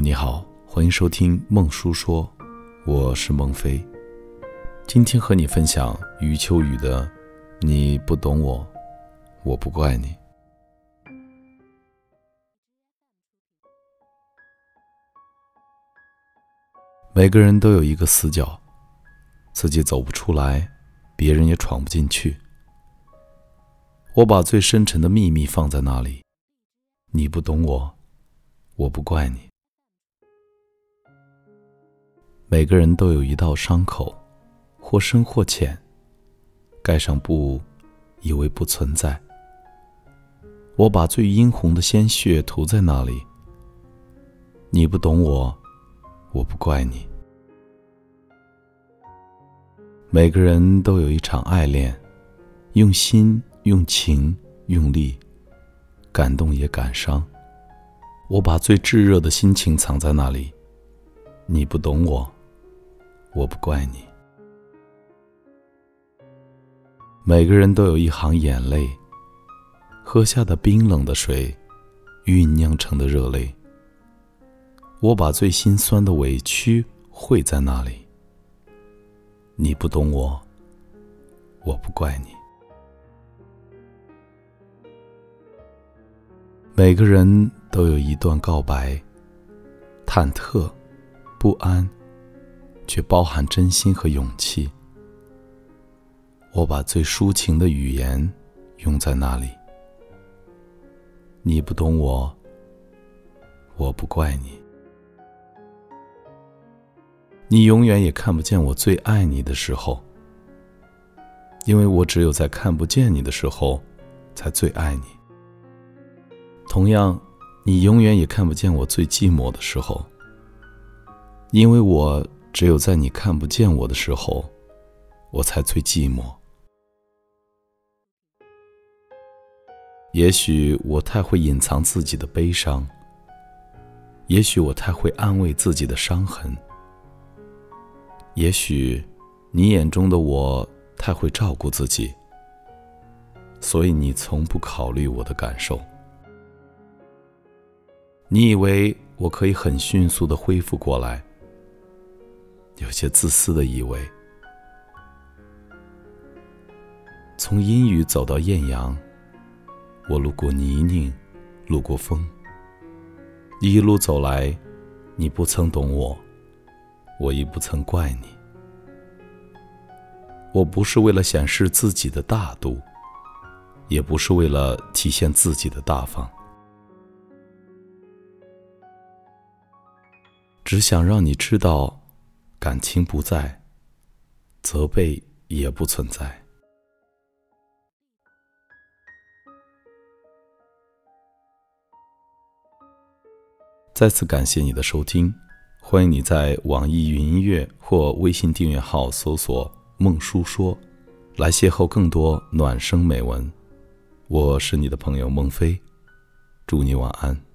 你好，欢迎收听孟叔说，我是孟非。今天和你分享余秋雨的《你不懂我，我不怪你》。每个人都有一个死角，自己走不出来，别人也闯不进去。我把最深沉的秘密放在那里，你不懂我，我不怪你。每个人都有一道伤口，或深或浅，盖上布，以为不存在。我把最殷红的鲜血涂在那里。你不懂我，我不怪你。每个人都有一场爱恋，用心、用情、用力，感动也感伤。我把最炙热的心情藏在那里。你不懂我。我不怪你。每个人都有一行眼泪，喝下的冰冷的水，酝酿成的热泪。我把最心酸的委屈汇在那里。你不懂我，我不怪你。每个人都有一段告白，忐忑，不安。却包含真心和勇气。我把最抒情的语言用在那里。你不懂我，我不怪你。你永远也看不见我最爱你的时候，因为我只有在看不见你的时候，才最爱你。同样，你永远也看不见我最寂寞的时候，因为我。只有在你看不见我的时候，我才最寂寞。也许我太会隐藏自己的悲伤，也许我太会安慰自己的伤痕，也许你眼中的我太会照顾自己，所以你从不考虑我的感受。你以为我可以很迅速的恢复过来？有些自私的以为，从阴雨走到艳阳，我路过泥泞，路过风，一路走来，你不曾懂我，我亦不曾怪你。我不是为了显示自己的大度，也不是为了体现自己的大方，只想让你知道。感情不在，责备也不存在。再次感谢你的收听，欢迎你在网易云音乐或微信订阅号搜索“孟叔说”，来邂逅更多暖声美文。我是你的朋友孟非，祝你晚安。